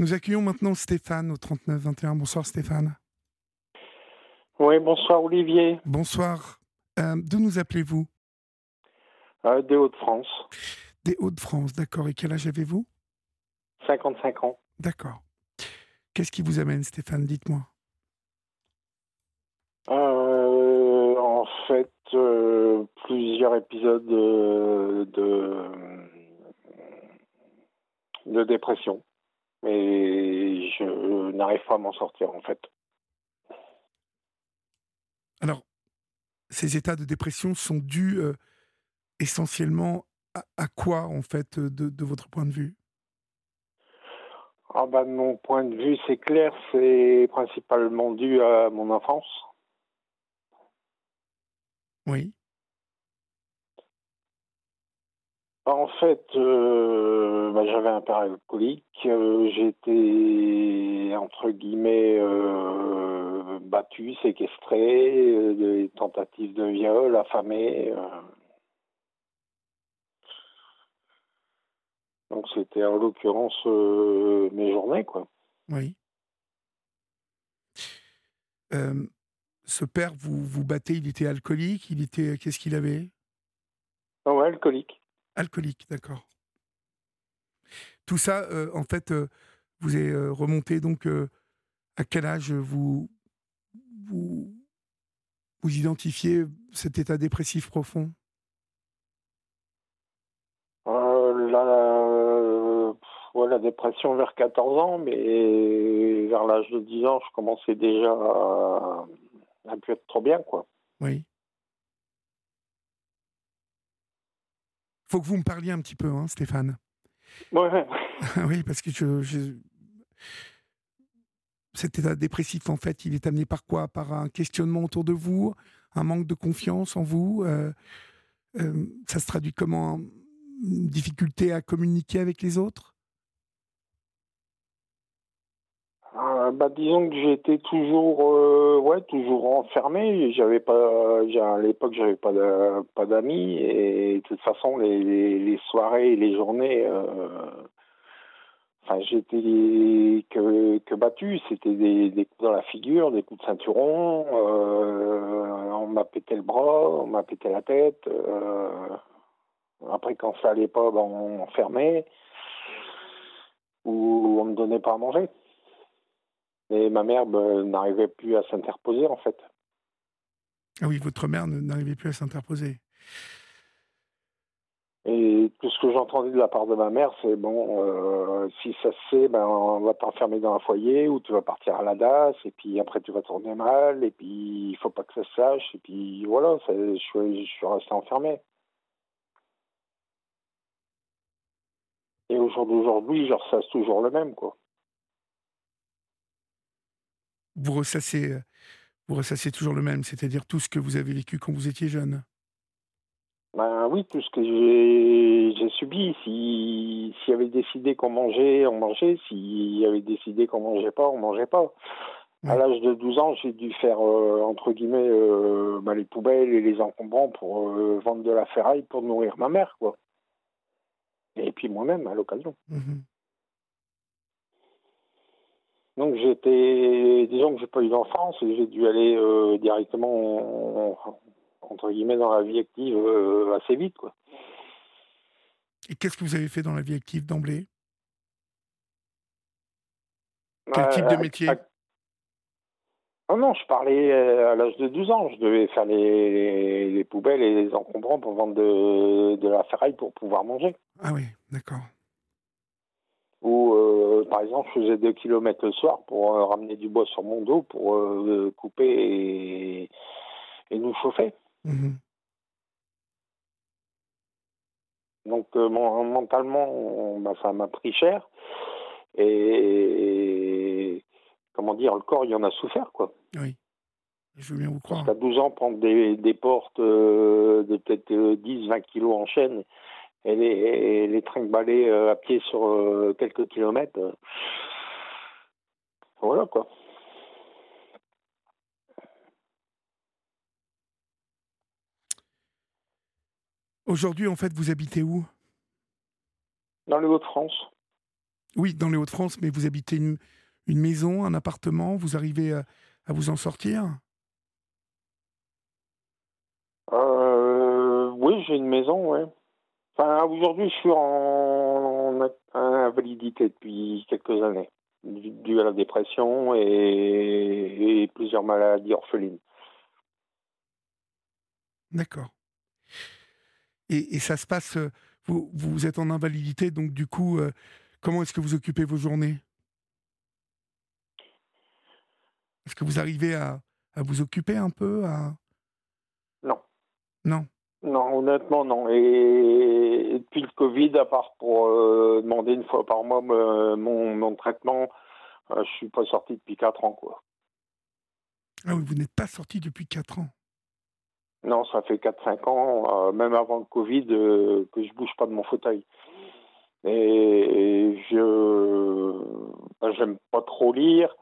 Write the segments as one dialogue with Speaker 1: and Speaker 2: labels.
Speaker 1: Nous accueillons maintenant Stéphane au 39-21. Bonsoir Stéphane.
Speaker 2: Oui, bonsoir Olivier.
Speaker 1: Bonsoir. Euh, D'où nous appelez-vous?
Speaker 2: Euh, Des Hauts-de-France.
Speaker 1: Des Hauts-de-France, d'accord. Et quel âge avez-vous?
Speaker 2: 55 ans.
Speaker 1: D'accord. Qu'est-ce qui vous amène Stéphane? Dites-moi.
Speaker 2: Euh, en fait, plusieurs épisodes de, de, de dépression. Mais je n'arrive pas à m'en sortir en fait.
Speaker 1: Alors, ces états de dépression sont dus euh, essentiellement à, à quoi, en fait, de, de votre point de vue?
Speaker 2: Ah bah, de mon point de vue, c'est clair, c'est principalement dû à mon enfance.
Speaker 1: Oui.
Speaker 2: En fait, euh, bah, j'avais un père alcoolique. euh, J'étais, entre guillemets, euh, battu, séquestré, des tentatives de viol, affamé. Donc c'était en l'occurrence mes journées, quoi.
Speaker 1: Oui. Ce père, vous vous battez, il était alcoolique, il était, qu'est-ce qu'il avait?
Speaker 2: Ah ouais, alcoolique.
Speaker 1: Alcoolique, d'accord. Tout ça, euh, en fait, euh, vous est euh, remonté donc à quel âge vous, vous vous identifiez cet état dépressif profond?
Speaker 2: La, pff, ouais, la dépression vers 14 ans, mais vers l'âge de 10 ans, je commençais déjà à, à plus être trop bien, quoi.
Speaker 1: Oui. Faut que vous me parliez un petit peu, hein, Stéphane.
Speaker 2: Ouais,
Speaker 1: oui, parce que je, je- cet état dépressif, en fait, il est amené par quoi? Par un questionnement autour de vous, un manque de confiance en vous. euh, euh, ça se traduit comment? Une difficulté à communiquer avec les autres?
Speaker 2: Euh, bah, disons que j'étais toujours, euh, ouais, toujours enfermé. J'avais pas, à l'époque, j'avais pas de- pas d'amis et de toute façon, les, les, les soirées les journées, euh, enfin, j'étais que, que battu. C'était des, coups dans la figure, des coups de ceinturon. euh, on m'a pété le bras, on m'a pété la tête. euh, après, quand ça allait pas, ben, on m'enfermait ou on me donnait pas à manger. Et ma mère ben, n'arrivait plus à s'interposer, en fait.
Speaker 1: Ah oui, votre mère n'arrivait plus à s'interposer.
Speaker 2: Et tout ce que j'entendais de la part de ma mère, c'est bon, euh, si ça se sait, ben, on va t'enfermer dans un foyer ou tu vas partir à la DAS, et puis après tu vas tourner mal, et puis il faut pas que ça se sache, et puis voilà, je, suis, je suis resté enfermé. Et au jour d'aujourd'hui, je ressasse toujours le même, quoi.
Speaker 1: Vous ressassez, euh, vous ressassez toujours le même, c'est-à-dire tout ce que vous avez vécu quand vous étiez jeune?
Speaker 2: Ben oui, tout ce que j'ai subi, si s'il y avait décidé qu'on mangeait, on mangeait, s'il y avait décidé qu'on mangeait pas, on mangeait pas. À l'âge de 12 ans, j'ai dû faire euh, entre guillemets euh, ben, les poubelles et les encombrants pour euh, vendre de la ferraille pour nourrir ma mère, quoi. Et puis moi-même à l'occasion.
Speaker 1: Mhm.
Speaker 2: Donc j'étais, disons que j'ai pas eu d'enfance et j'ai dû aller euh, directement entre guillemets dans la vie active euh, assez vite, quoi.
Speaker 1: Et qu'est-ce que vous avez fait dans la vie active d'emblée? Quel type de
Speaker 2: Euh,
Speaker 1: métier?
Speaker 2: à- Ah non, je parlais euh, à l'âge de 12 ans. Je devais faire les, les poubelles et les encombrants pour vendre de, de la ferraille pour pouvoir manger.
Speaker 1: Ah oui, d'accord.
Speaker 2: Par exemple, je faisais 2 km le soir pour euh, ramener du bois sur mon dos pour euh, couper et, et nous chauffer.
Speaker 1: Mhm.
Speaker 2: Donc, euh, mon- mentalement, on- bah, ça m'a pris cher. Et, comment dire, le corps, il en a souffert, quoi.
Speaker 1: Oui. Je veux bien vous
Speaker 2: Parce
Speaker 1: croire.
Speaker 2: qu'à 12 ans, prendre des, des portes euh, de peut-être 10-20 kilos en chaîne et les, et les trinquer euh, à pied sur euh, quelques kilomètres, euh, voilà quoi.
Speaker 1: Aujourd'hui, en fait, vous habitez où?
Speaker 2: Dans les Hauts-de-France.
Speaker 1: Oui, dans les Hauts-de-France, mais vous habitez une, une maison, un appartement, vous arrivez à, à vous en sortir?
Speaker 2: Euh, Oui, j'ai une maison, ouais. Aujourd'hui, je suis en, invalidité depuis quelques années, dû à la dépression et, et plusieurs maladies orphelines.
Speaker 1: D'accord. Et, et, ça se passe, euh, vous, vous êtes en invalidité, donc du coup, euh, comment est-ce que vous occupez vos journées? Est-ce que vous arrivez à, à, vous occuper un peu à...
Speaker 2: Non.
Speaker 1: Non.
Speaker 2: Non, honnêtement, non. Et, depuis le Covid, à part pour euh, demander une fois par mois me, mon, mon, traitement, euh, je suis pas sorti depuis 4 ans, quoi.
Speaker 1: Ah oui, vous n'êtes pas sorti depuis 4 ans
Speaker 2: non, ça fait 4-5 ans, euh, même avant le Covid, euh, que je bouge pas de mon fauteuil. Et je ben, j'aime pas trop lire.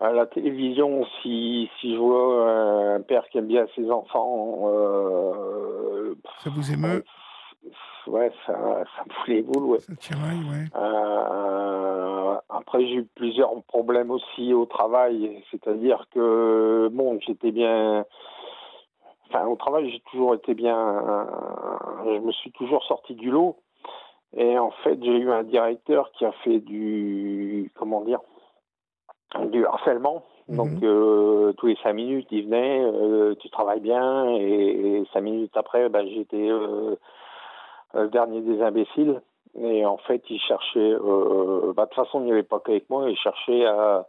Speaker 2: À la télévision, si, si je vois un père qui aime bien ses enfants, euh,
Speaker 1: ça vous émeut?
Speaker 2: Ouais, ça, ça me fout les boules, ouais.
Speaker 1: Ça tiraille, ouais.
Speaker 2: Euh, après, j'ai eu plusieurs problèmes aussi au travail, c'est-à-dire que, bon, j'étais bien enfin, au travail, j'ai toujours été bien. je me suis toujours sorti du lot. Et en fait, j'ai eu un directeur qui a fait du. Comment dire Du harcèlement. Mhm. Donc, euh, tous les cinq minutes, il venait, euh, tu travailles bien. Et, cinq minutes après, ben, j'étais euh, le dernier des imbéciles. Et en fait, il cherchait. Bah, de toute façon, il n'y avait pas qu'avec moi. Il cherchait à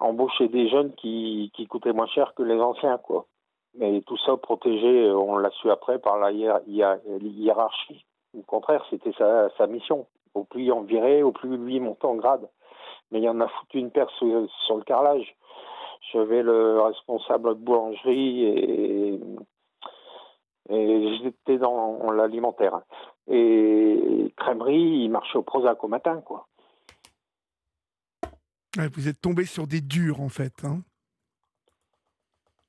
Speaker 2: embaucher des jeunes qui, qui coûtaient moins cher que les anciens, quoi. Mais tout ça protégé, on l'a su après, par la hiérarchie. Au contraire, c'était sa, sa, mission. Au plus il en virait, au plus lui montait en grade. Mais il y en a foutu une paire sur, le carrelage. J'avais le responsable de boulangerie et, et j'étais dans l'alimentaire. Et crèmerie, il marchait au Prozac au matin, quoi.
Speaker 1: vous êtes tombé sur des durs, en fait. Hein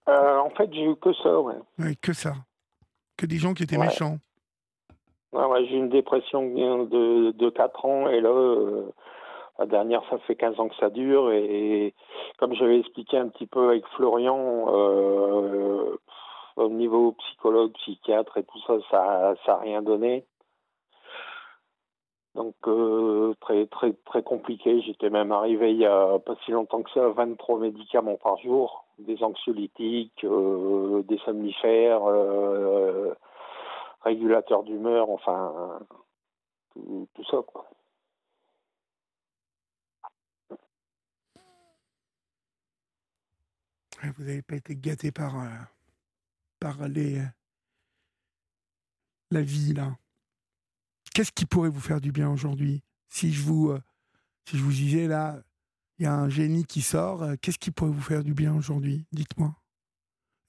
Speaker 2: euh, en fait, j'ai eu que ça, ouais.
Speaker 1: Que ça. Que des gens qui étaient méchants.
Speaker 2: Ouais, j'ai eu une dépression de, de 4 ans et là, euh, la dernière, ça fait 15 ans que ça dure et, comme j'avais expliqué un petit peu avec Florian, euh, au niveau psychologue, psychiatre et tout ça, ça n'a rien donné. Donc euh, très très très compliqué. J'étais même arrivé il y a pas si longtemps que ça à 23 médicaments par jour, des anxiolytiques, euh, des somnifères, régulateurs d'humeur, enfin tout, tout, ça quoi.
Speaker 1: Vous n'avez pas été gâté par par les la vie là. Qu'est-ce qui pourrait vous faire du bien aujourd'hui? Si je vous euh, si je vous disais là, il y a un génie qui sort, euh, qu'est-ce qui pourrait vous faire du bien aujourd'hui? Dites-moi.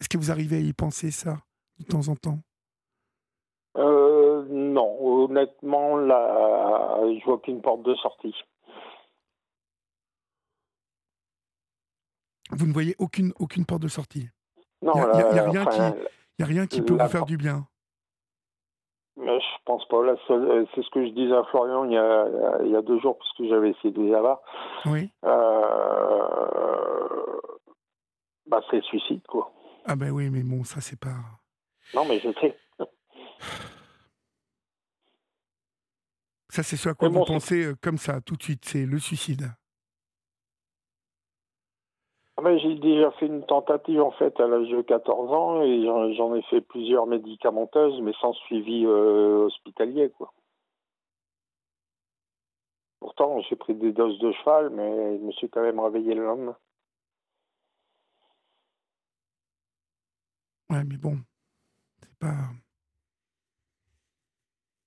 Speaker 1: Est-ce que vous arrivez à y penser ça de temps en temps?
Speaker 2: Euh, Non, honnêtement, là, je vois qu'une porte de sortie.
Speaker 1: Vous ne voyez aucune, aucune porte de sortie
Speaker 2: Non,
Speaker 1: il n'y a, rien qui, a rien qui peut vous faire du bien
Speaker 2: je pense pas. Euh, c'est ce que je disais à Florian il y a, il y a deux jours, puisque j'avais essayé de les avoir.
Speaker 1: Oui.
Speaker 2: Euh, bah, c'est le suicide, quoi.
Speaker 1: Ah, ben oui, mais bon, ça, c'est pas.
Speaker 2: Non, mais je sais.
Speaker 1: Ça, c'est ce à quoi vous pensez euh, comme ça, tout de suite, c'est le suicide.
Speaker 2: Ah j'ai déjà fait une tentative en fait à l'âge de 14 ans et j'en ai fait plusieurs médicamenteuses mais sans suivi euh, hospitalier quoi. Pourtant j'ai pris des doses de cheval mais je me suis quand même réveillé le lendemain.
Speaker 1: Ouais mais bon, c'est pas.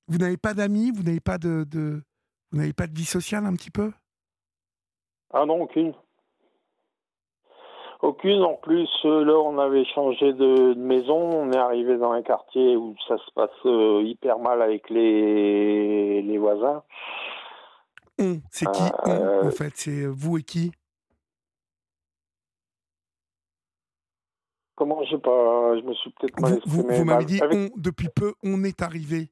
Speaker 1: Vous n'avez pas d'amis, vous n'avez pas de, de... vous n'avez pas de vie sociale un petit peu?
Speaker 2: Ah non aucune. Aucune. En plus, euh, là, on avait changé de, maison. On est arrivé dans un quartier où ça se passe euh, hyper mal avec les, les voisins.
Speaker 1: c'est qui euh, en fait? C'est vous et qui?
Speaker 2: Comment je sais pas Je me suis peut-être mal
Speaker 1: Vous, vous, m'avez dit on, depuis peu, on est arrivé.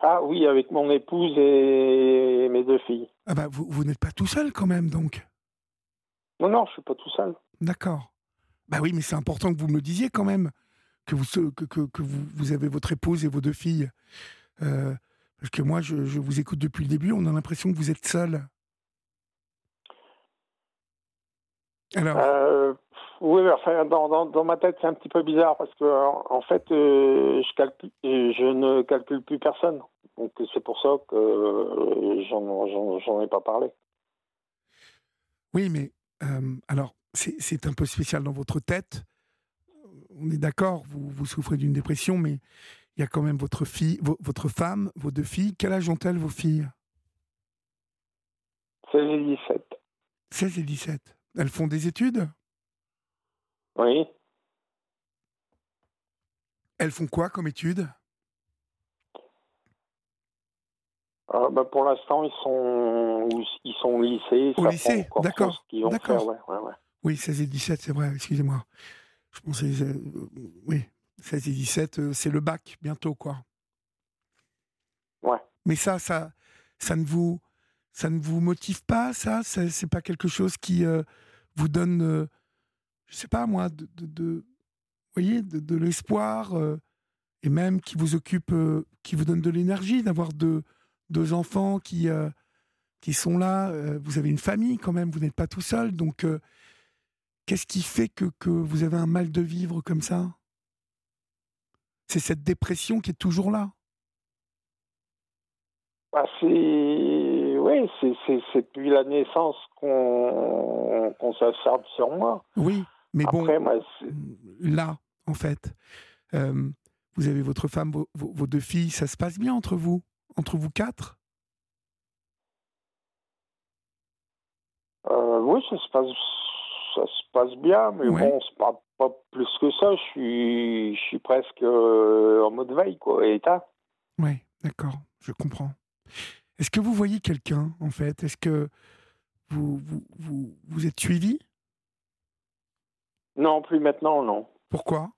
Speaker 2: Ah oui, avec mon épouse et mes deux filles.
Speaker 1: Ah bah vous, vous n'êtes pas tout seul quand même donc
Speaker 2: Non, non, je suis pas tout seul.
Speaker 1: D'accord. Bah oui, mais c'est important que vous me le disiez quand même, que vous, que, que, que vous, vous, avez votre épouse et vos deux filles. Euh, parce que moi, je, je, vous écoute depuis le début, on a l'impression que vous êtes seul.
Speaker 2: Alors euh, Oui, enfin, dans, dans, dans, ma tête, c'est un petit peu bizarre parce que, en fait, euh, je, calcule, je ne calcule plus personne. Donc, c'est pour ça que euh, j'en ai pas parlé.
Speaker 1: Oui, mais euh, alors, c'est un peu spécial dans votre tête. On est d'accord, vous, vous souffrez d'une dépression, mais il y a quand même votre fille, votre femme, vos deux filles. Quel âge ont-elles, vos filles?
Speaker 2: 16 et 17.
Speaker 1: 16 et 17. Elles font des études?
Speaker 2: Oui.
Speaker 1: Elles font quoi comme études?
Speaker 2: Euh, bah pour l'instant, ils sont, ils sont au lycée.
Speaker 1: Au lycée, d'accord.
Speaker 2: D'accord. Ouais, ouais, ouais.
Speaker 1: Oui, 16 et 17, c'est vrai, excusez-moi. Je pensais. Euh, oui, 16 et 17, euh, c'est le bac bientôt, quoi.
Speaker 2: Ouais.
Speaker 1: Mais ça, ça, ça ne vous, ça ne vous motive pas, ça? C'est pas quelque chose qui euh, vous donne, je sais pas moi, de, de, de voyez, de, de l'espoir et même qui vous occupe, qui vous donne de l'énergie d'avoir deux, deux enfants qui, euh, qui sont là. euh, vous avez une famille quand même, vous n'êtes pas tout seul. Donc, euh, qu'est-ce qui fait que, que vous avez un mal de vivre comme ça? C'est cette dépression qui est toujours là.
Speaker 2: Bah, c'est oui, c'est depuis la naissance qu'on qu'on s'acharne sur moi.
Speaker 1: Oui, mais
Speaker 2: Après,
Speaker 1: bon,
Speaker 2: moi, c'est-
Speaker 1: là, en fait, euh, vous avez votre femme, vos- vos deux filles, ça se passe bien entre vous? Entre vous quatre?
Speaker 2: Euh, oui, ça se passe ça se passe bien, mais
Speaker 1: Ouais.
Speaker 2: bon, c'est pas pas plus que ça. Je suis je suis presque euh, en mode veille quoi, état.
Speaker 1: Oui, d'accord, je comprends. Est-ce que vous voyez quelqu'un, en fait? Est-ce que vous, vous, vous, vous êtes suivi?
Speaker 2: Non, plus maintenant, non.
Speaker 1: Pourquoi?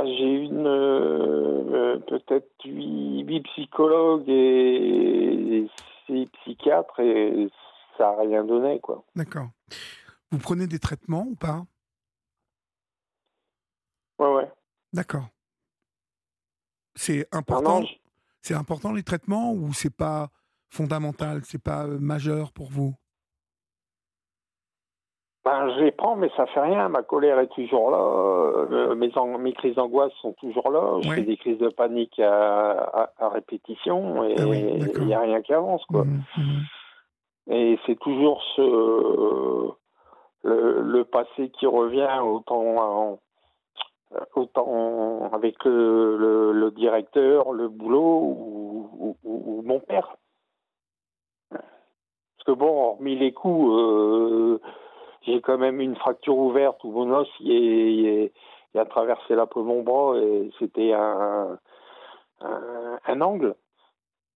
Speaker 2: Ah, J'ai une euh, peut-être huit, huit psychologues et six psychiatres et ça a rien donné quoi.
Speaker 1: D'accord. Vous prenez des traitements ou pas?
Speaker 2: Ouais ouais.
Speaker 1: D'accord. C'est important, c'est important les traitements ou c'est pas fondamental, c'est pas euh, majeur pour vous?
Speaker 2: Ben, je les prends, mais ça fait rien. Ma colère est toujours là. euh, mes, crises d'angoisse sont toujours là. Je fais des crises de panique à, à- à répétition et
Speaker 1: Ah oui,
Speaker 2: il n'y a rien qui avance. Quoi.
Speaker 1: Mhm, mhm.
Speaker 2: Et c'est toujours ce, le, le passé qui revient autant, en- autant avec le, le, le directeur, le boulot ou, ou- ou- ou mon père. Parce que bon, hormis les coups, euh, j'ai quand même une fracture ouverte où mon os il, est- a traversé la peau de mon bras et c'était un, angle.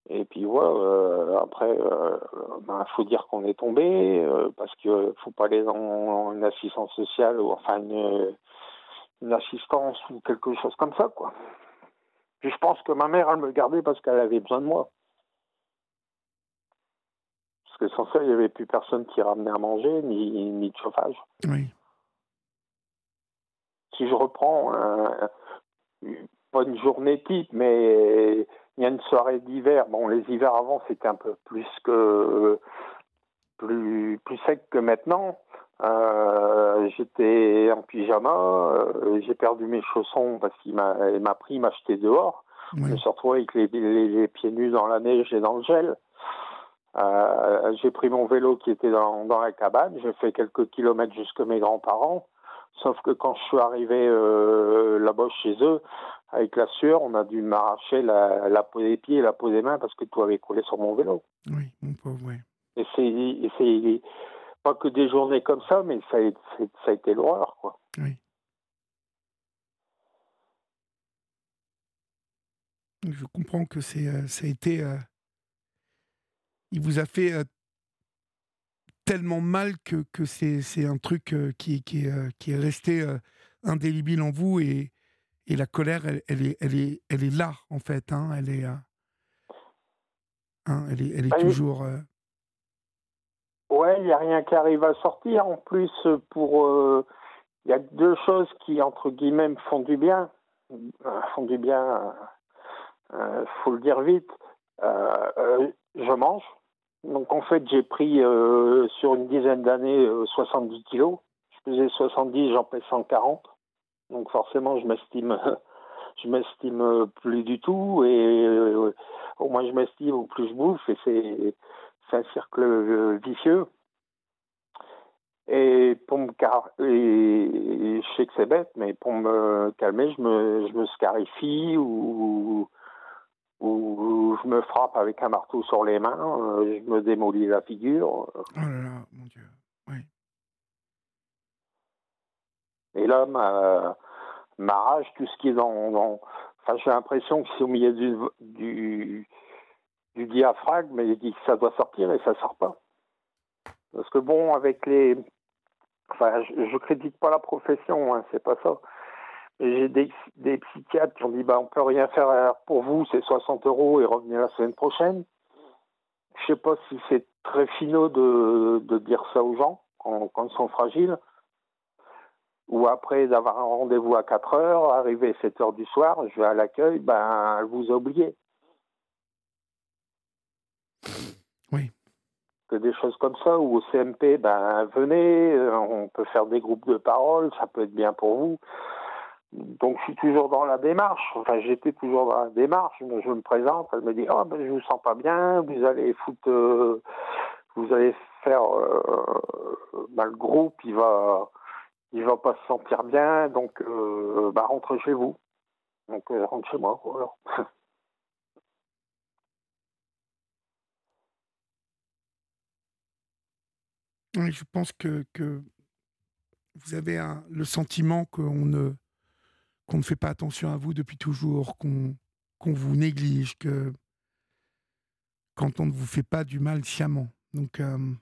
Speaker 2: Et puis voilà, euh, après, il ben, faut dire qu'on est tombé euh, parce que faut pas aller dans une assistance sociale ou enfin une, assistance ou quelque chose comme ça, quoi. Je pense que ma mère, elle me gardait parce qu'elle avait besoin de moi. Que sans ça, il n'y avait plus personne qui ramenait à manger, ni, ni de chauffage.
Speaker 1: Oui.
Speaker 2: Si je reprends, un- pas une journée type, mais il y a une soirée d'hiver. Bon, les hivers avant, c'était un peu plus que plus plus sec que maintenant. Euh, J'étais en pyjama, euh, j'ai perdu mes chaussons parce qu'il m'a m'a pris m'acheter dehors. Je me suis retrouvé avec les, les, les pieds nus dans la neige et dans le gel. Euh, j'ai pris mon vélo qui était dans, dans la cabane, j'ai fait quelques kilomètres jusque mes grands-parents. Sauf que quand je suis arrivé euh, là-bas chez eux, avec la sueur, on a dû m'arracher la, la peau des pieds et la peau des mains parce que tout avait coulé sur mon vélo.
Speaker 1: Oui, mon pauvre, oui.
Speaker 2: Et c'est, pas que des journées comme ça, mais ça a, c'est- ça a été l'horreur, quoi.
Speaker 1: Oui. Je comprends que c'est, euh, ça a été. Euh, il vous a fait euh, tellement mal que, que c'est, c'est un truc euh, qui, qui, est, euh, qui est resté euh, indélébile en vous et, et la colère, elle, est, elle, est, elle est là, en fait. Hein, elle est, hein, elle est, elle est toujours.
Speaker 2: Ouais, il n'y a rien qui arrive à sortir. En plus, pour. Il y a deux choses qui, entre guillemets, me font du bien. font du bien, il faut le dire vite. je mange donc en fait, j'ai pris euh, sur une dizaine d'années 70 euh, kilos. Je faisais 70, j'en pèse 140. Donc forcément, je m'estime, je m'estime plus du tout. Et euh, au moins je m'estime, au plus je bouffe. Et c'est, c'est un cercle vicieux. Et pour me car et je sais que c'est bête, mais pour me calmer, je me, je me scarifie ou où je me frappe avec un marteau sur les mains, euh, je me démolis la figure.
Speaker 1: Oh là là, mon Dieu, oui.
Speaker 2: Et là, ma, ma rage, tout ce qui est dans. dans... Enfin, j'ai l'impression que c'est au milieu du, du, du diaphragme, mais il dit que ça doit sortir et ça sort pas. Parce que bon, avec les. Enfin, je, je critique pas la profession, hein, c'est pas ça. J'ai des, des, psychiatres qui ont dit bah, on peut rien faire pour vous, c'est 60 euros et revenez la semaine prochaine. Je sais pas si c'est très finaux de, de, dire ça aux gens quand, quand, ils sont fragiles. Ou après d'avoir un rendez-vous à 4 heures, arriver 7 heures du soir, je vais à l'accueil, ben, elle vous a oublié.
Speaker 1: Oui.
Speaker 2: Que des choses comme ça, ou au CMP, ben, venez, on peut faire des groupes de parole, ça peut être bien pour vous. Donc je suis toujours dans la démarche. Enfin, j'étais toujours dans la démarche. Je me présente, elle me dit "Oh, ben je vous sens pas bien. Vous allez foutre, euh, vous allez faire euh, ben, le groupe, il va, il va pas se sentir bien. Donc, euh, bah, rentre chez vous. Donc, rentre chez moi. Voilà.
Speaker 1: je pense que, que vous avez un, le sentiment qu'on ne qu'on ne fait pas attention à vous depuis toujours, qu'on vous néglige, que quand on ne vous fait pas du mal sciemment. Donc, euh,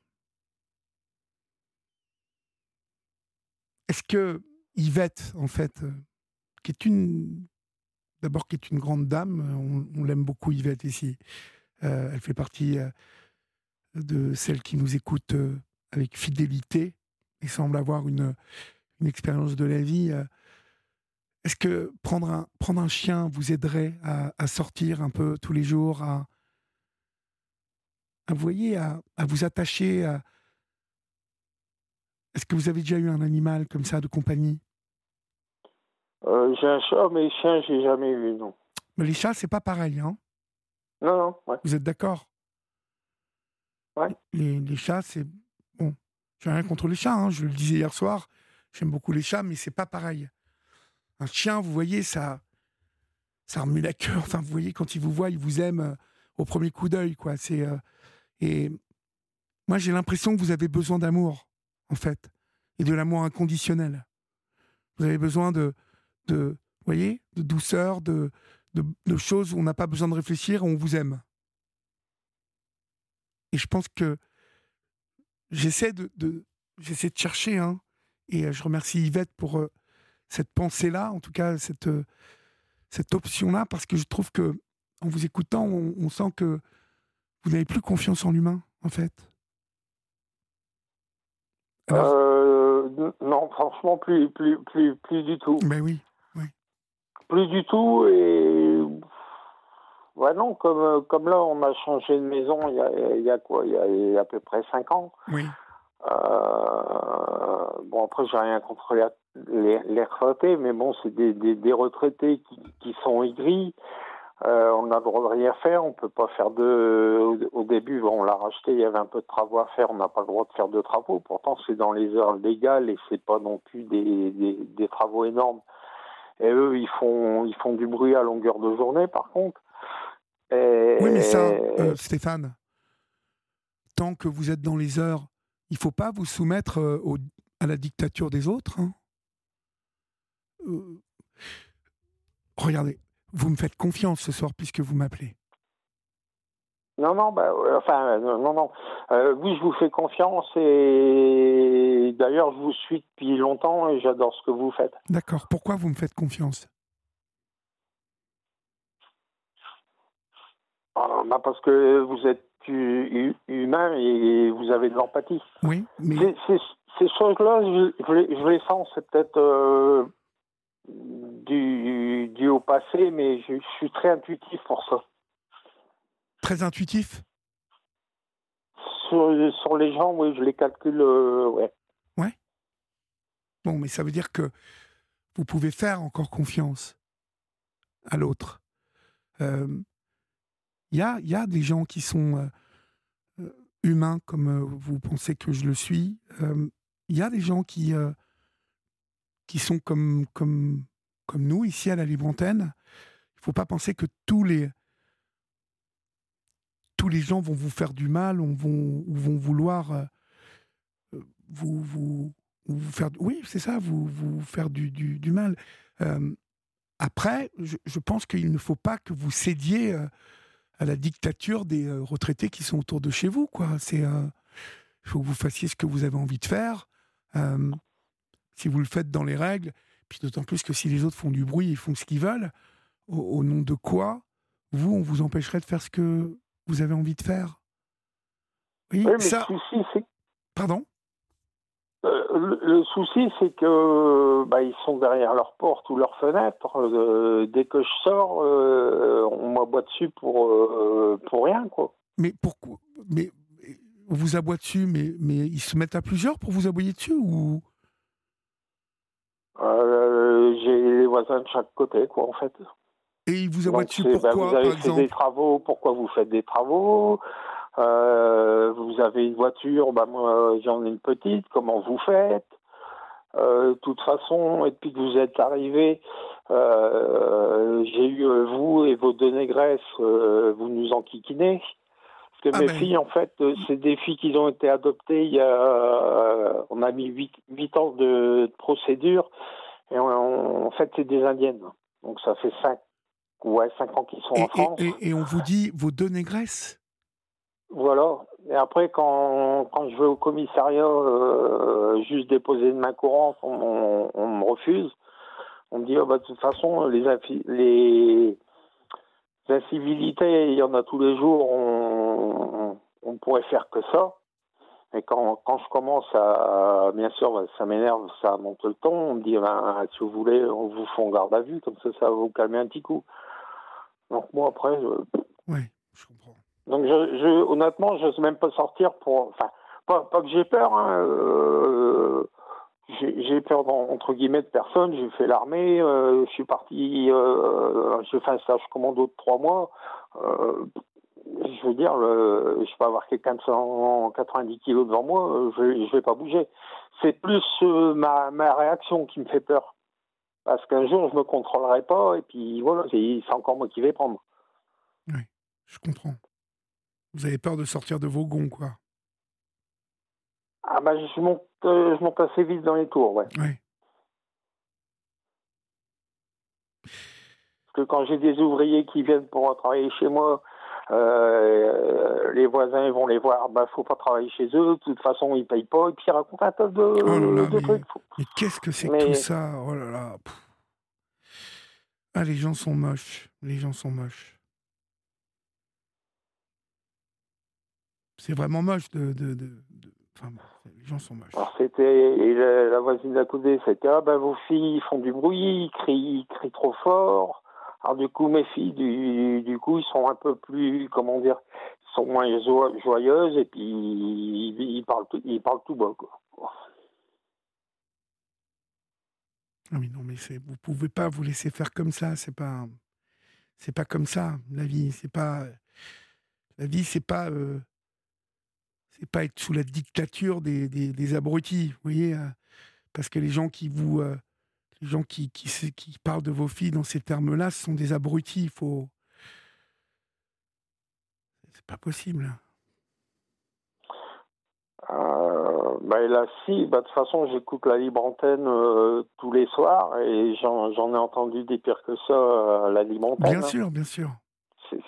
Speaker 1: est-ce que Yvette, en fait, euh, qui est une, d'abord qui est une grande dame, on, l'aime beaucoup Yvette ici. Euh, elle fait partie de celles qui nous écoutent avec fidélité et semble avoir une, une expérience de la vie est-ce que prendre un, prendre un chien vous aiderait à, sortir un peu tous les jours, à, à, vous, voyez, à, vous attacher Est-ce que vous avez déjà eu un animal comme ça de compagnie?
Speaker 2: Euh, J'ai un chat, mais les chiens, j'ai jamais eu, non.
Speaker 1: Mais les chats, c'est pas pareil, hein
Speaker 2: Non, non, ouais.
Speaker 1: Vous êtes d'accord?
Speaker 2: Ouais.
Speaker 1: Les, les chats, c'est. Bon, j'ai rien contre les chats, hein, je le disais hier soir, j'aime beaucoup les chats, mais c'est pas pareil un chien, vous voyez, ça, ça remue la cœur. Enfin, vous voyez, quand il vous voit, il vous aime euh, au premier coup d'œil, quoi. C'est euh, et moi, j'ai l'impression que vous avez besoin d'amour, en fait, et de l'amour inconditionnel. Vous avez besoin de, voyez, de douceur, de, de, choses où on n'a pas besoin de réfléchir, on vous aime. Et je pense que j'essaie de, de j'essaie de chercher, hein, et euh, je remercie Yvette pour cette pensée-là, en tout cas cette, euh, cette option-là, parce que je trouve que en vous écoutant, on, sent que vous n'avez plus confiance en l'humain, en fait.
Speaker 2: Euh, non, franchement, plus, plus, plus, plus du tout.
Speaker 1: Mais ben oui, oui.
Speaker 2: Plus du tout, et ouais, non, comme, comme là, on a changé de maison il y a, il y a quoi il y a, il y a à peu près cinq ans.
Speaker 1: Oui.
Speaker 2: Euh, bon, après, j'ai rien contre les, les, retraités, mais bon, c'est des, des, des, retraités qui, qui sont aigris. Euh, on a le droit de rien faire, on peut pas faire de. Au, début, bon, on l'a racheté, il y avait un peu de travaux à faire, on n'a pas le droit de faire de travaux. Pourtant, c'est dans les heures légales et c'est pas non plus des, des, des, travaux énormes. Et eux, ils font, ils font du bruit à longueur de journée, par contre.
Speaker 1: oui, mais ça, euh, Stéphane, tant que vous êtes dans les heures il faut pas vous soumettre euh, à la dictature des autres. Hein. Euh, regardez, vous me faites confiance ce soir puisque vous m'appelez.
Speaker 2: Non, non, bah, euh, enfin, euh, non, non. Oui, je vous fais confiance et d'ailleurs, je vous suis depuis longtemps et j'adore ce que vous faites.
Speaker 1: D'accord. Pourquoi vous me faites confiance?
Speaker 2: Ah, bah, parce que vous êtes humain et vous avez de l'empathie.
Speaker 1: Oui, mais.
Speaker 2: Ces, choses-là, je, les sens, c'est peut-être du, au passé, mais je, suis très intuitif pour ça.
Speaker 1: Très intuitif?
Speaker 2: Sur, sur, les gens, oui, je les calcule, euh, ouais.
Speaker 1: Ouais. Bon, mais ça veut dire que vous pouvez faire encore confiance à l'autre. Il euh, y, a, y, a, des gens qui sont humains comme vous pensez que je le suis il y a des gens qui, euh, qui sont comme, comme, comme nous, ici à la Libre Antenne. Il ne faut pas penser que tous les, tous les gens vont vous faire du mal, ou vont, vont vouloir euh, euh, vous, vous, faire. Oui, c'est ça, vous, vous faire du, du, mal. après, je, pense qu'il ne faut pas que vous cédiez à la dictature des retraités qui sont autour de chez vous. Quoi. C'est, il faut que vous fassiez ce que vous avez envie de faire. Euh, si vous le faites dans les règles, puis d'autant plus que si les autres font du bruit, ils font ce qu'ils veulent, au, nom de quoi, vous, on vous empêcherait de faire ce que vous avez envie de faire?
Speaker 2: Oui, mais ça... le souci, c'est...
Speaker 1: Pardon?
Speaker 2: Euh, le, souci, c'est que bah, ils sont derrière leur porte ou leur fenêtre. Euh, dès que je sors, on m'aboie dessus pour pour rien, quoi.
Speaker 1: Mais pourquoi? Mais on vous aboie dessus, mais, mais ils se mettent à plusieurs pour vous aboyer dessus ou
Speaker 2: euh, J'ai les voisins de chaque côté, quoi, en fait.
Speaker 1: Et ils vous aboient dessus pourquoi,
Speaker 2: ben, Vous avez fait des travaux, pourquoi vous faites des travaux euh, Vous avez une voiture, ben moi j'en ai une petite, comment vous faites euh, de toute façon, et depuis que vous êtes arrivé, j'ai eu vous et vos deux négresses, vous nous enquiquinez. Parce que ah, mes filles, en fait, euh, c'est des filles qui ont été adoptées il y a. Euh, on a mis 8, ans de, procédure. Et en fait, c'est des indiennes. Donc ça fait 5 ouais, cinq ans qu'ils sont en France.
Speaker 1: Et, on vous dit vos deux négresses
Speaker 2: Voilà. Et après, quand, quand je vais au commissariat euh, juste déposer une main courante, on, me refuse. On me dit, oh, bah, de toute façon, les, les, L'incivilité, il y en a tous les jours, on, on, pourrait faire que ça. Et quand, quand je commence à, bien sûr, ça m'énerve, ça monte le ton, on me dit, ben, si vous voulez, on vous fait en garde à vue, comme ça, ça va vous calmer un petit coup. Donc moi, après, je...
Speaker 1: Oui, je comprends.
Speaker 2: Donc je, je honnêtement, je n'ose même pas sortir pour... Enfin, pas, pas que j'ai peur, hein, euh, j'ai peur entre guillemets de personne. J'ai fait l'armée, euh, je suis parti, euh, j'ai fait un stage commando de trois mois. Euh, je veux dire, je peux avoir quelqu'un de 190 kilos devant moi, je, ne vais pas bouger. C'est plus ma, ma réaction qui me fait peur, parce qu'un jour je me contrôlerai pas et puis voilà, c'est encore moi qui vais prendre.
Speaker 1: Oui, je comprends. Vous avez peur de sortir de vos gonds, quoi.
Speaker 2: Ah bah je monte, euh, je monte assez vite dans les tours, ouais.
Speaker 1: Oui.
Speaker 2: Parce que quand j'ai des ouvriers qui viennent pour travailler chez moi, euh, les voisins vont les voir, bah faut pas travailler chez eux, de toute façon ils payent pas, et puis ils racontent un tas de, oh trucs.
Speaker 1: Mais qu'est-ce que c'est que tout ça? Oh là là Ah les gens sont moches, les gens sont moches. C'est vraiment moche de, de, de, Enfin, les gens sont moches.
Speaker 2: Alors c'était la, voisine d'à côté, c'était ah ben vos filles font du bruit, ils crient, crient trop fort. Alors du coup mes filles du, du coup ils sont un peu plus comment dire, ils sont moins joyeuses et puis ils, parlent tout, ils parlent tout bas quoi.
Speaker 1: Ah oui non mais c'est vous pouvez pas vous laisser faire comme ça, c'est pas c'est pas comme ça la vie, c'est pas la vie c'est pas euh, c'est pas être sous la dictature des, des, abrutis, vous voyez, euh, parce que les gens qui vous, euh, les gens qui, qui, qui, parlent de vos filles dans ces termes-là, ce sont des abrutis. Il faut, c'est pas possible.
Speaker 2: Euh, bah là, si, bah, de toute façon, j'écoute la libre antenne tous les soirs et j'en ai entendu des pires que ça à la libre antenne.
Speaker 1: Bien sûr, bien sûr.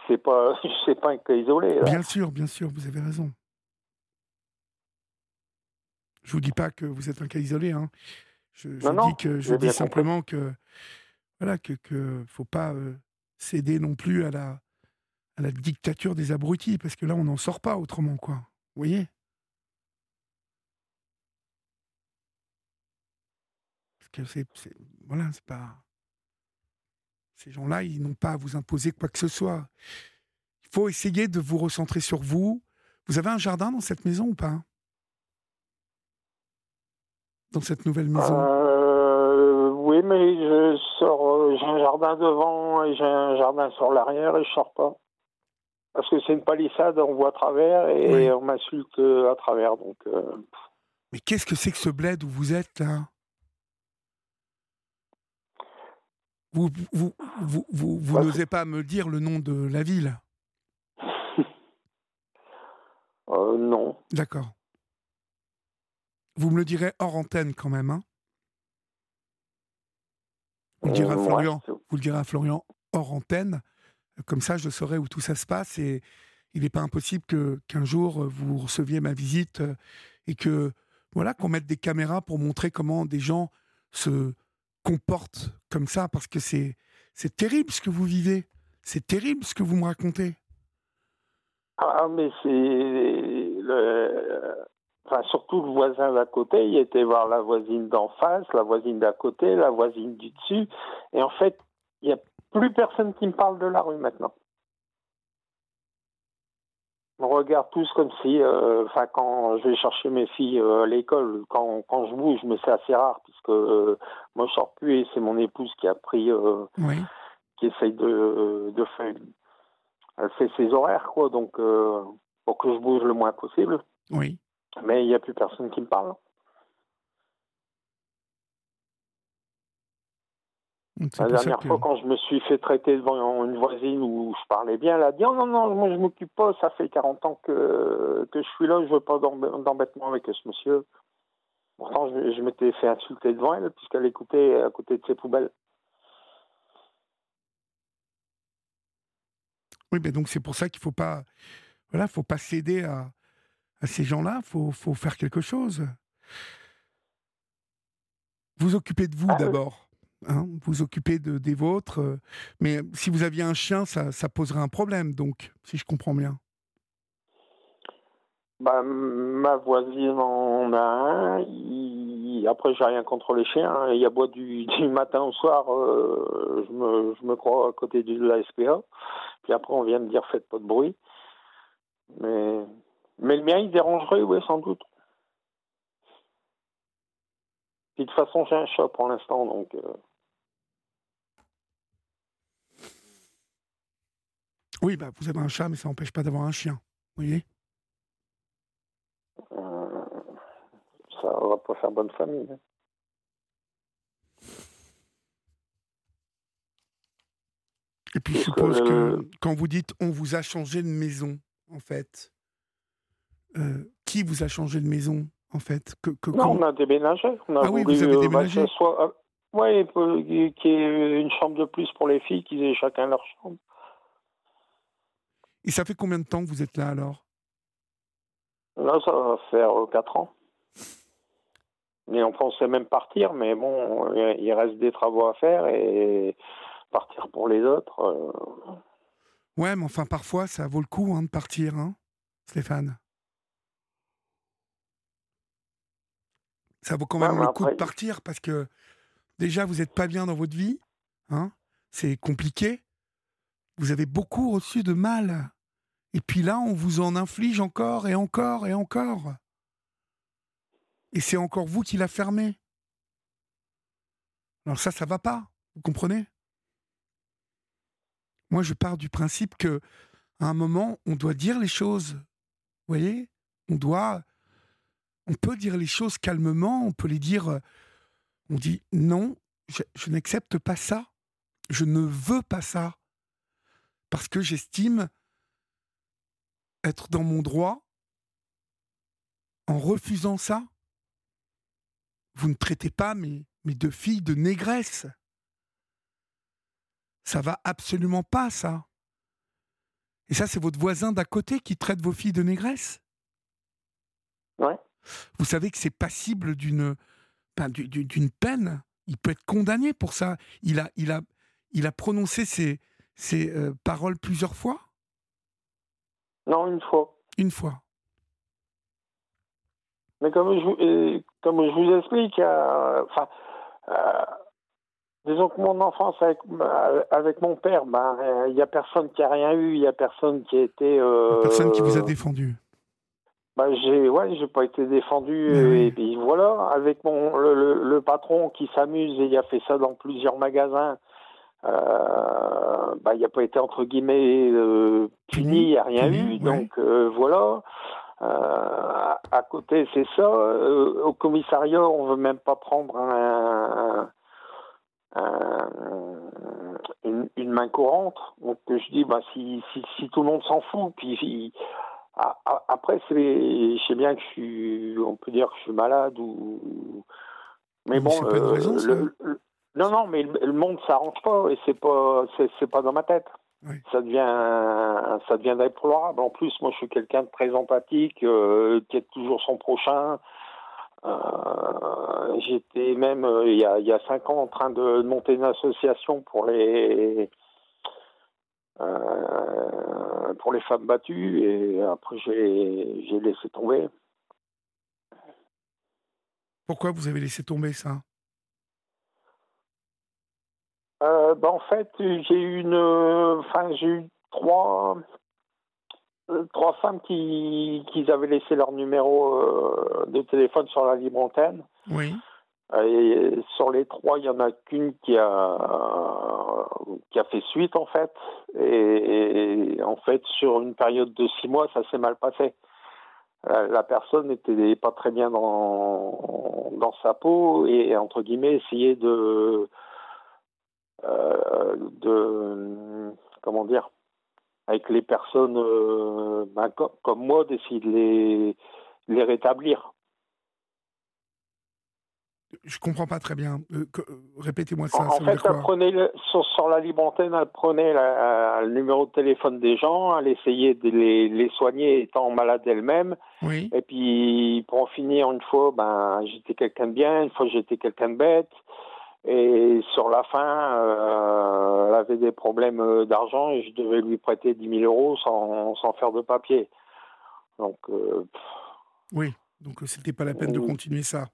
Speaker 2: C'est pas, c'est pas un cas isolé.
Speaker 1: Bien sûr, bien sûr, vous avez raison. Je vous dis pas que vous êtes un cas isolé. Hein. Je, dis que je dis simplement que voilà que que faut pas euh, céder non plus à la à la dictature des abrutis, parce que là, on n'en sort pas autrement, quoi. Vous voyez? Parce que c'est. Voilà, c'est pas. Ces gens-là, ils n'ont pas à vous imposer quoi que ce soit. Il faut essayer de vous recentrer sur vous. Vous avez un jardin dans cette maison ou pas? Dans cette nouvelle maison
Speaker 2: euh, Oui, mais je sors. Euh, j'ai un jardin devant et j'ai un jardin sur l'arrière et je sors pas. Parce que c'est une palissade, on voit à travers et on m'insulte à travers. Donc. Euh,
Speaker 1: mais qu'est-ce que c'est que ce bled où vous êtes là? Vous, vous, vous, vous, vous n'osez pas me dire le nom de la ville?
Speaker 2: Euh, Non.
Speaker 1: D'accord. Vous me le direz hors antenne quand même, hein vous le, direz à euh, Florian, vous le direz à Florian hors antenne. Comme ça, je saurai où tout ça se passe et il n'est pas impossible que qu'un jour vous receviez ma visite euh, et que voilà qu'on mette des caméras pour montrer comment des gens se comportent comme ça parce que c'est c'est terrible ce que vous vivez. C'est terrible ce que vous me racontez.
Speaker 2: Ah, mais c'est le... enfin, surtout le voisin d'à côté. Il était voir la voisine d'en face, la voisine d'à côté, la voisine du dessus. Et en fait, il n'y a plus personne qui me parle de la rue maintenant. On regarde tous comme si, euh, enfin, quand je vais chercher mes filles euh, à l'école, quand, quand je bouge, mais c'est assez rare puisque euh, moi je sors plus et c'est mon épouse qui a pris, qui essaye de, de faire, elle fait ses horaires quoi, donc pour que je bouge le moins possible.
Speaker 1: Oui.
Speaker 2: Mais il n'y a plus personne qui me parle. La dernière fois, quand je me suis fait traiter devant une voisine où je parlais bien, elle a dit oh, non, non, moi je m'occupe pas, ça fait 40 ans que, que je suis là, je veux pas d'embêtement avec ce monsieur. Pourtant, je, m'étais fait insulter devant elle, puisqu'elle écoutait à côté de ses poubelles.
Speaker 1: Oui, mais donc c'est pour ça qu'il faut pas, voilà, faut pas céder à, à ces gens-là, faut, faut faire quelque chose. Vous occupez de vous ah, d'abord. Hein, vous occupez de, des vôtres. Euh, mais si vous aviez un chien, ça, ça poserait un problème, donc, si je comprends bien.
Speaker 2: Bah, ma voisine en a un. Il... Après, j'ai rien contre les chiens. Hein. Il y a bois du, du matin au soir. Euh, je, me, je me crois à côté de la SPA. Puis après, on vient me dire faites pas de bruit. Mais, mais le mien, il dérangerait, oui, sans doute. de toute façon, j'ai un chat pour l'instant, donc. Euh,
Speaker 1: Oui, bah, vous avez un chat, mais ça n'empêche pas d'avoir un chien. Vous voyez
Speaker 2: euh, Ça va pas faire bonne famille. Hein.
Speaker 1: Et puis, je suppose que quand vous dites on vous a changé de maison, en fait, euh, qui vous a changé de maison, en fait que,
Speaker 2: Non, on a déménagé.
Speaker 1: ah oui, vous avez euh, bah, déménagé
Speaker 2: Oui, qu'il y ait une chambre de plus pour les filles, qu'ils aient chacun leur chambre.
Speaker 1: Et ça fait combien de temps que vous êtes là alors?
Speaker 2: Là, ça va faire 4 euh, ans. Mais on pensait même partir, mais bon, il reste des travaux à faire et partir pour les autres. Euh.
Speaker 1: Ouais, mais enfin, parfois, ça vaut le coup hein, de partir, hein, Stéphane. Ça vaut quand même le coup de partir parce que déjà, vous n'êtes pas bien dans votre vie. Hein, c'est compliqué vous avez beaucoup reçu de mal. Et puis là, on vous en inflige encore et encore et encore. Et c'est encore vous qui l'a fermé. Alors ça, ça va pas. Vous comprenez? Moi, je pars du principe que à un moment, on doit dire les choses. Vous voyez? On doit. On peut dire les choses calmement, on peut les dire. On dit non, je n'accepte pas ça. Je ne veux pas ça parce que j'estime être dans mon droit en refusant ça. Vous ne traitez pas mes, deux filles de négresses. Ça va absolument pas, ça. Et ça, c'est votre voisin d'à côté qui traite vos filles de négresses
Speaker 2: Ouais.
Speaker 1: Vous savez que c'est passible d'une d'une peine. Il peut être condamné pour ça. Il a, il a, il a prononcé ces, ces euh, paroles plusieurs fois?
Speaker 2: Non, une fois.
Speaker 1: Une fois.
Speaker 2: Mais comme je, vous- comme je vous explique, euh, enfin, euh, disons que mon enfance avec, avec mon père, ben, il n'y a personne qui a rien eu, il n'y a personne qui a été.
Speaker 1: Personne qui vous a défendu.
Speaker 2: Ben, j'ai, ouais, j'ai pas été défendu
Speaker 1: oui.
Speaker 2: et puis voilà, avec mon le, le- le patron qui s'amuse et il a fait ça dans plusieurs magasins. Euh, ben, il n'a pas été entre guillemets euh, puni, il n'y a rien
Speaker 1: Puni,
Speaker 2: eu, donc euh, voilà. Euh, à, à côté, c'est ça. Euh, au commissariat, on veut même pas prendre un, un- une, une main courante. Donc je dis, bah, si, si, si tout le monde s'en fout, puis il- a- a- après, c'est, je sais bien que je suis, on peut dire que je suis malade ou, mais
Speaker 1: Mais
Speaker 2: bon,
Speaker 1: c'est pas une
Speaker 2: euh,
Speaker 1: raison, ça.
Speaker 2: le- le- non, non, mais le, le monde s'arrange pas et c'est pas, c'est, pas dans ma tête.
Speaker 1: Oui.
Speaker 2: Ça devient, ça devient déplorable. En plus, moi, je suis quelqu'un de très empathique, euh, qui aide toujours son prochain. Euh, J'étais même euh, il y, a, il y a cinq ans en train de monter une association pour les euh, pour les femmes battues et après j'ai laissé tomber.
Speaker 1: Pourquoi vous avez laissé tomber ça?
Speaker 2: Euh, ben, en fait, j'ai eu une, enfin, j'ai eu trois, euh, trois femmes qui, qui avaient laissé leur numéro euh, de téléphone sur la libre antenne.
Speaker 1: Oui.
Speaker 2: Et sur les trois, il y en a qu'une qui a, qui a fait suite en fait. Et, en fait, sur une période de six mois, ça s'est mal passé. La personne n'était pas très bien dans, dans sa peau et entre guillemets essayait de euh, comment dire avec les personnes euh, ben, co- comme moi d'essayer de les, les rétablir.
Speaker 1: Je comprends pas très bien. Euh, euh, Répétez-moi ça.
Speaker 2: En,
Speaker 1: ça
Speaker 2: en
Speaker 1: veut
Speaker 2: fait,
Speaker 1: quoi?
Speaker 2: le- sur, sur la libre antenne, elle prenait la- le numéro de téléphone des gens, elle essayait de les, les soigner étant malade elle-même.
Speaker 1: Oui.
Speaker 2: Et puis, pour en finir, une fois, ben, j'étais quelqu'un de bien, une fois, j'étais quelqu'un de bête. Et sur la fin, euh, elle avait des problèmes euh, d'argent et je devais lui prêter 10 000 euros sans, sans faire de papier. Donc, euh,
Speaker 1: Oui. Donc euh, c'était pas la peine de continuer ça.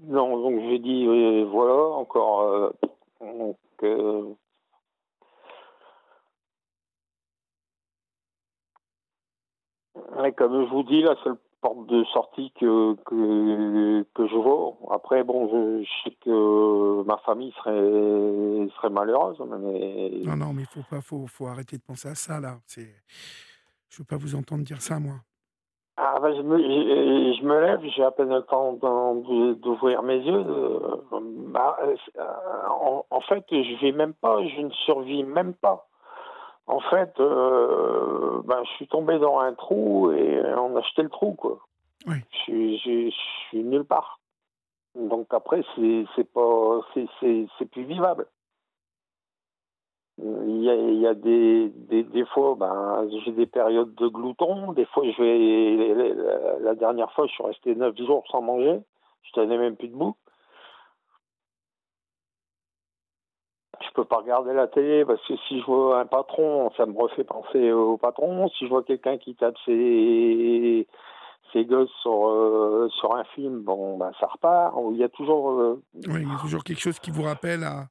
Speaker 2: Non, donc j'ai dit, euh, voilà, encore. euh, euh, comme je vous dis, la seule porte de sortie que, que, je vois. Après, bon, je, sais que ma famille serait, serait malheureuse, mais
Speaker 1: Non, non, mais il faut pas, faut, faut arrêter de penser à ça là. Je veux pas vous entendre dire ça, moi.
Speaker 2: Ah, ben, je, me, je, je me lève, j'ai à peine le temps d'ouvrir mes yeux. euh, bah, euh, en, en fait, je vais même pas, je ne survis même pas. En fait, euh, ben, je suis tombé dans un trou et on a jeté le trou, quoi.
Speaker 1: Oui.
Speaker 2: Je, suis- nulle part. Donc après, c'est pas, c'est plus vivable. Il y a, il y a des, des, fois, ben, j'ai des périodes de glouton. Des fois, je vais. La, dernière fois, je suis resté neuf jours sans manger. Je tenais même plus debout. Je peux pas regarder la télé parce que si je vois un patron, ça me refait penser au patron. Si je vois quelqu'un qui tape ses, ses gosses sur, euh, sur un film, bon, ben, ça repart. Il y a toujours. euh,
Speaker 1: il y a toujours quelque chose qui vous rappelle à,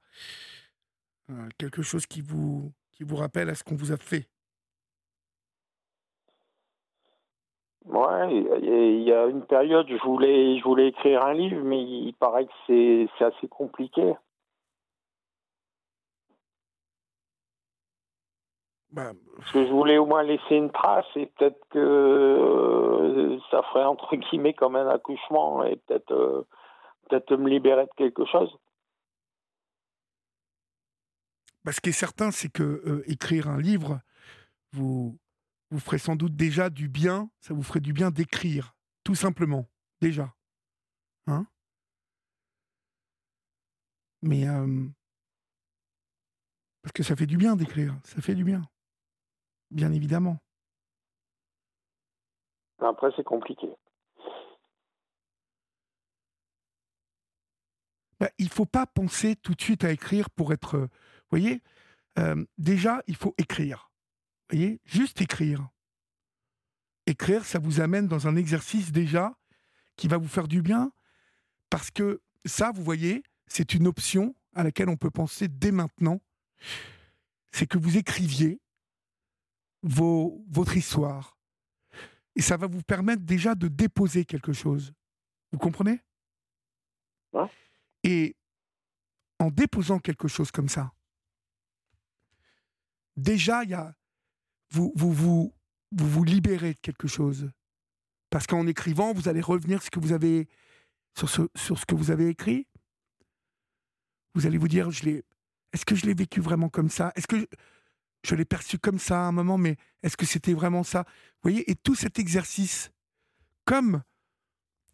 Speaker 1: à quelque chose qui vous, qui vous rappelle à ce qu'on vous a fait?
Speaker 2: Ouais, il y a- une période, je voulais, je voulais écrire un livre, mais il paraît que c'est c'est assez compliqué.
Speaker 1: Bah,
Speaker 2: Parce que je voulais au moins laisser une trace et peut-être que euh, ça ferait entre guillemets comme un accouchement et peut-être euh, peut-être me libérer de quelque chose.
Speaker 1: Bah, ce qui est certain, c'est que euh, écrire un livre, vous, vous ferez sans doute déjà du bien. Ça vous ferait du bien d'écrire, tout simplement, déjà. Hein Mais euh, parce que ça fait du bien d'écrire, ça fait du bien, bien évidemment.
Speaker 2: Après, c'est compliqué.
Speaker 1: Bah, il faut pas penser tout de suite à écrire pour être. Vous voyez, euh, déjà, il faut écrire. Vous voyez, juste écrire. écrire, ça vous amène dans un exercice déjà qui va vous faire du bien, parce que ça, vous voyez, c'est une option à laquelle on peut penser dès maintenant. C'est que vous écriviez vos, votre histoire. Et ça va vous permettre déjà de déposer quelque chose. Vous comprenez? Et en déposant quelque chose comme ça, déjà, il y a, vous, vous, vous, vous vous libérez de quelque chose. Parce qu'en écrivant, vous allez revenir ce que vous avez, sur, ce, sur ce que vous avez écrit. Vous allez vous dire, je l'ai, est-ce que je l'ai vécu vraiment comme ça? Est-ce que je, l'ai perçu comme ça à un moment, mais est-ce que c'était vraiment ça? Vous voyez, et tout cet exercice, comme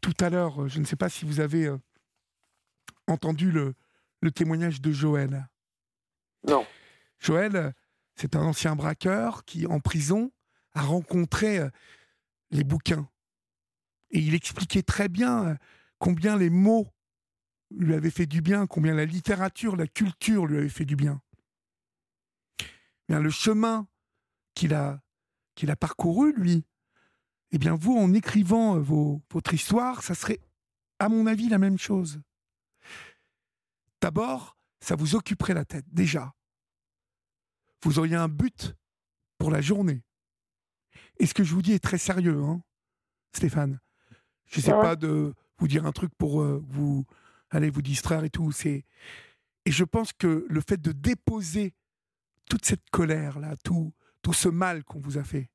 Speaker 1: tout à l'heure, je ne sais pas si vous avez euh, entendu le, le témoignage de Joël.
Speaker 2: Non.
Speaker 1: Joël, c'est un ancien braqueur qui, en prison, a rencontré euh, les bouquins. Et il expliquait très bien euh, combien les mots lui avaient fait du bien, combien la littérature, la culture lui avait fait du bien. Bien, le chemin qu'il a, parcouru, lui, eh bien, vous, en écrivant euh, votre histoire, ça serait, à mon avis, la même chose. D'abord, ça vous occuperait la tête, déjà. Vous auriez un but pour la journée. Et ce que je vous dis est très sérieux, hein, Stéphane. Je ne sais pas de vous dire un truc pour euh, vous aller vous distraire et tout. C'est et je pense que le fait de déposer toute cette colère là, tout tout ce mal qu'on vous a fait,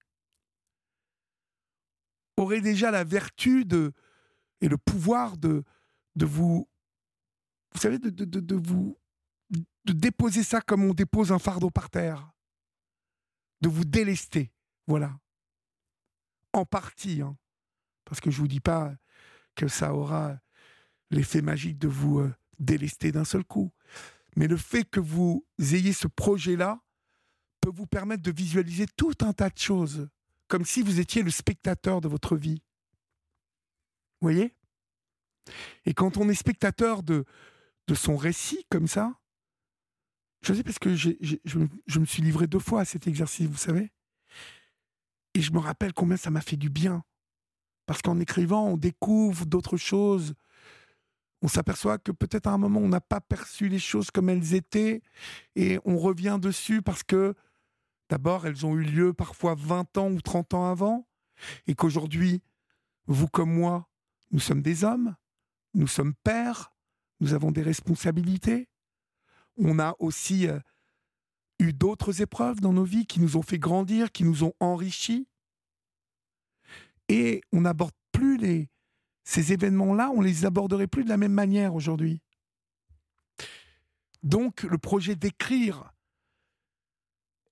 Speaker 1: aurait déjà la vertu de et le pouvoir de de vous vous savez de, de, de vous de déposer ça comme on dépose un fardeau par terre, de vous délester, voilà en partie, hein. parce que je vous dis pas que ça aura l'effet magique de vous euh, délester d'un seul coup. Mais le fait que vous ayez ce projet-là peut vous permettre de visualiser tout un tas de choses, comme si vous étiez le spectateur de votre vie. Vous voyez? Et quand on est spectateur de, de son récit comme ça, je sais parce que je, je me suis livré deux fois à cet exercice, vous savez. Et je me rappelle combien ça m'a fait du bien. Parce qu'en écrivant, on découvre d'autres choses. On s'aperçoit que peut-être à un moment, on n'a pas perçu les choses comme elles étaient. Et on revient dessus parce que, d'abord, elles ont eu lieu parfois 20 ans ou 30 ans avant. Et qu'aujourd'hui, vous comme moi, nous sommes des hommes. Nous sommes pères. Nous avons des responsabilités. On a aussi euh, eu d'autres épreuves dans nos vies qui nous ont fait grandir, qui nous ont enrichis. Et on n'aborde plus ces événements-là, on les aborderait plus de la même manière aujourd'hui. Donc le projet d'écrire,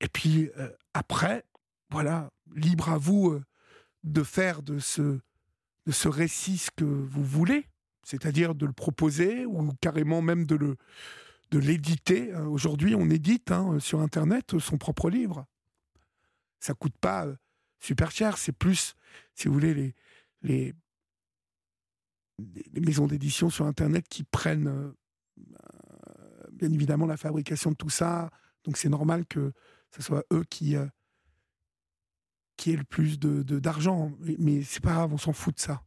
Speaker 1: et puis euh, après, voilà, libre à vous euh, de faire de ce récit ce que vous voulez, c'est-à-dire de le proposer ou carrément même de le, de l'éditer. Euh, aujourd'hui, on édite hein, sur Internet son propre livre. Ça coûte pas euh, super cher, c'est plus, si vous voulez, les, les, maisons d'édition sur Internet qui prennent euh, bien évidemment la fabrication de tout ça. Donc c'est normal que ce soit eux qui, qui aient le plus de, d'argent. Mais c'est pas grave, on s'en fout de ça.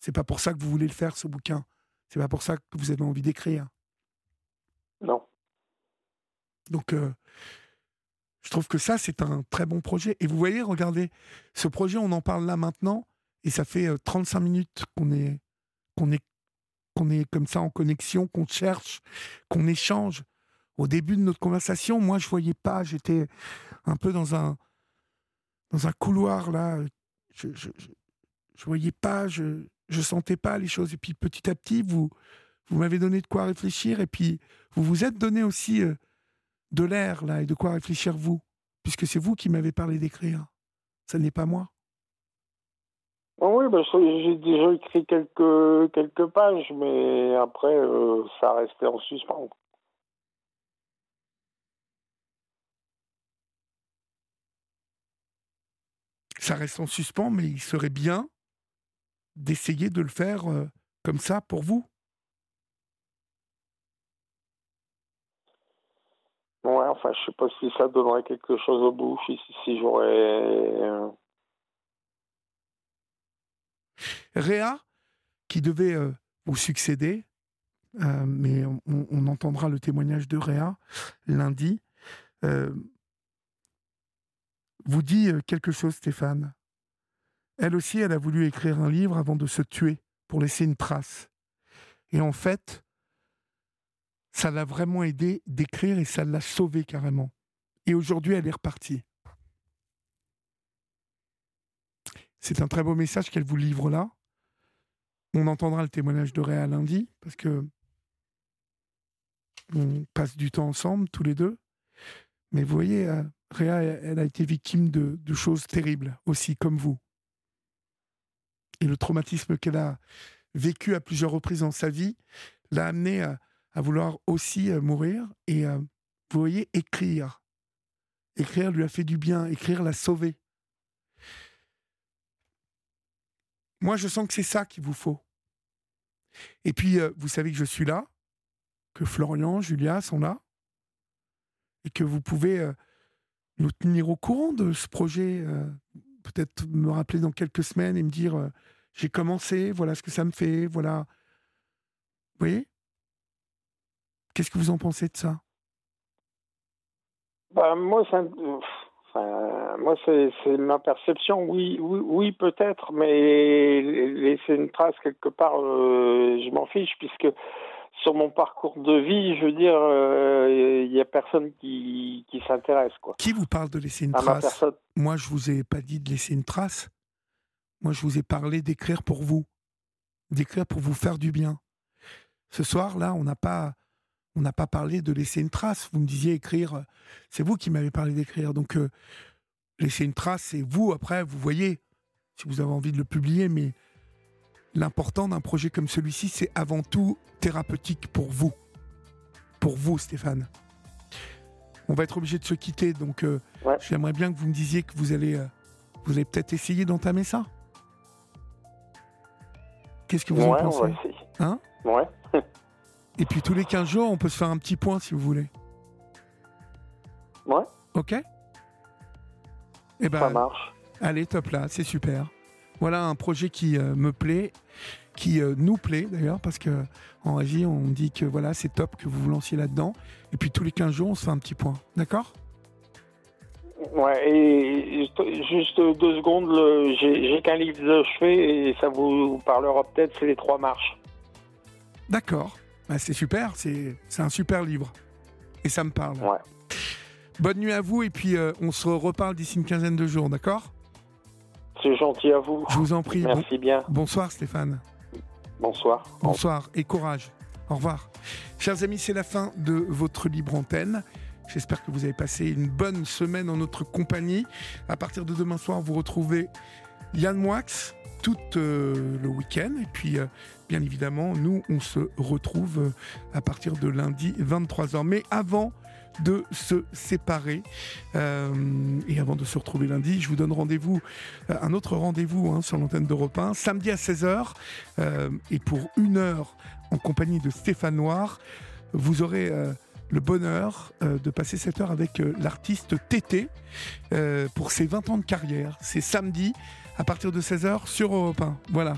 Speaker 1: C'est pas pour ça que vous voulez le faire, ce bouquin. C'est pas pour ça que vous avez envie d'écrire.
Speaker 2: Non.
Speaker 1: Donc, euh, je trouve que ça, c'est un très bon projet. Et vous voyez, regardez, ce projet, on en parle là maintenant, et ça fait 35 euh, minutes qu'on est, est, est comme ça en connexion, qu'on cherche, qu'on échange. Au début de notre conversation, moi, je voyais pas, j'étais un peu dans un, dans un couloir là. Je, je, je, voyais pas, je, je sentais pas les choses. Et puis petit à petit, vous, vous m'avez donné de quoi réfléchir. Et puis vous vous êtes donné aussi euh, de l'air, là, et de quoi réfléchir vous, puisque c'est vous qui m'avez parlé d'écrire. Ce n'est pas moi.
Speaker 2: Ah oui, bah, j'ai déjà écrit quelques, quelques pages, mais après, euh, ça restait en suspens.
Speaker 1: Ça reste en suspens, mais il serait bien d'essayer de le faire euh, comme ça pour vous.
Speaker 2: Ouais, enfin, je sais pas si ça donnerait quelque chose au bout, si, j'aurais.
Speaker 1: Réa, qui devait euh, vous succéder, euh, mais on, entendra le témoignage de Réa lundi, euh, vous dit quelque chose, Stéphane. Elle aussi, elle a voulu écrire un livre avant de se tuer pour laisser une trace. Et en fait, ça l'a vraiment aidé d'écrire et ça l'a sauvée carrément. Et aujourd'hui, elle est repartie. C'est un très beau message qu'elle vous livre là. On entendra le témoignage de Réa lundi, parce que on passe du temps ensemble, tous les deux. Mais vous voyez, euh, Réa, elle a été victime de, choses terribles aussi, comme vous. Et le traumatisme qu'elle a vécu à plusieurs reprises dans sa vie l'a amené à, vouloir aussi euh, mourir. Et euh, vous voyez, écrire. Écrire lui a fait du bien, écrire l'a sauvé. Moi, je sens que c'est ça qu'il vous faut. Et puis, euh, vous savez que je suis là, que Florian, Julia sont là, et que vous pouvez nous tenir au courant de ce projet. Peut-être me rappeler dans quelques semaines et me dire j'ai commencé, voilà ce que ça me fait, voilà. Vous voyez? Qu'est-ce que vous en pensez de ça?
Speaker 2: Bah, Moi, ça, moi, c'est ma perception. Oui, oui, oui peut-être, mais laisser une trace quelque part, euh, je m'en fiche, puisque sur mon parcours de vie, je veux dire, euh, il n'y a personne qui, qui s'intéresse. Quoi.
Speaker 1: Qui vous parle de laisser une trace? Moi, je vous ai pas dit de laisser une trace. Moi, je vous ai parlé d'écrire pour vous, d'écrire pour vous faire du bien. Ce soir, là, on n'a pas on n'a pas parlé de laisser une trace. Vous me disiez écrire, euh, c'est vous qui m'avez parlé d'écrire. Donc, euh, laisser une trace, c'est vous, après, vous voyez, si vous avez envie de le publier, mais l'important d'un projet comme celui-ci, c'est avant tout thérapeutique pour vous. Pour vous, Stéphane. On va être obligé de se quitter, donc euh, j'aimerais bien que vous me disiez que vous allez, vous allez peut-être essayer d'entamer ça. Qu'est-ce que vous en pensez?
Speaker 2: Hein? Ouais.
Speaker 1: Et puis tous les 15 jours, on peut se faire un petit point si vous voulez.
Speaker 2: Ouais.
Speaker 1: Ok
Speaker 2: Eh ben, Ça marche.
Speaker 1: Allez, top là, c'est super. Voilà un projet qui euh, me plaît, qui euh, nous plaît d'ailleurs, parce que en régie, on dit que voilà, c'est top que vous vous lanciez là-dedans. Et puis tous les 15 jours, on se fait un petit point. D'accord?
Speaker 2: Ouais, et juste deux secondes, j'ai qu'un livre de chevet et ça vous parlera peut-être, c'est les trois marches.
Speaker 1: D'accord. Bah, c'est super, c'est un super livre. Et ça me parle.
Speaker 2: Ouais.
Speaker 1: Bonne nuit à vous et puis euh, on se reparle d'ici une quinzaine de jours, d'accord?
Speaker 2: C'est gentil à vous.
Speaker 1: Je vous en prie.
Speaker 2: Merci bien.
Speaker 1: Bonsoir Stéphane.
Speaker 2: Bonsoir.
Speaker 1: Bonsoir et courage. Au revoir. Chers amis, c'est la fin de votre libre antenne. J'espère que vous avez passé une bonne semaine en notre compagnie. À partir de demain soir, vous retrouvez Yann Moix tout euh, le week-end. Et puis, euh, bien évidemment, nous, on se retrouve euh, à partir de lundi 23h. Mais avant de se séparer et avant de se retrouver lundi, je vous donne rendez-vous, un autre rendez-vous hein, sur l'antenne d'Europe 1, samedi à 16h. et pour une heure en compagnie de Stéphane Noir, vous aurez le bonheur de passer cette heure avec l'artiste Tété pour ses 20 ans de carrière. C'est samedi à partir de 16h sur Europe 1. Voilà,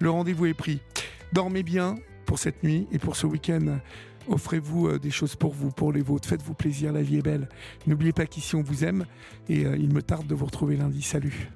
Speaker 1: le rendez-vous est pris. Dormez bien pour cette nuit et pour ce week-end. Offrez-vous euh, des choses pour vous, pour les vôtres. Faites-vous plaisir, la vie est belle. N'oubliez pas qu'ici on vous aime et euh, il me tarde de vous retrouver lundi. Salut.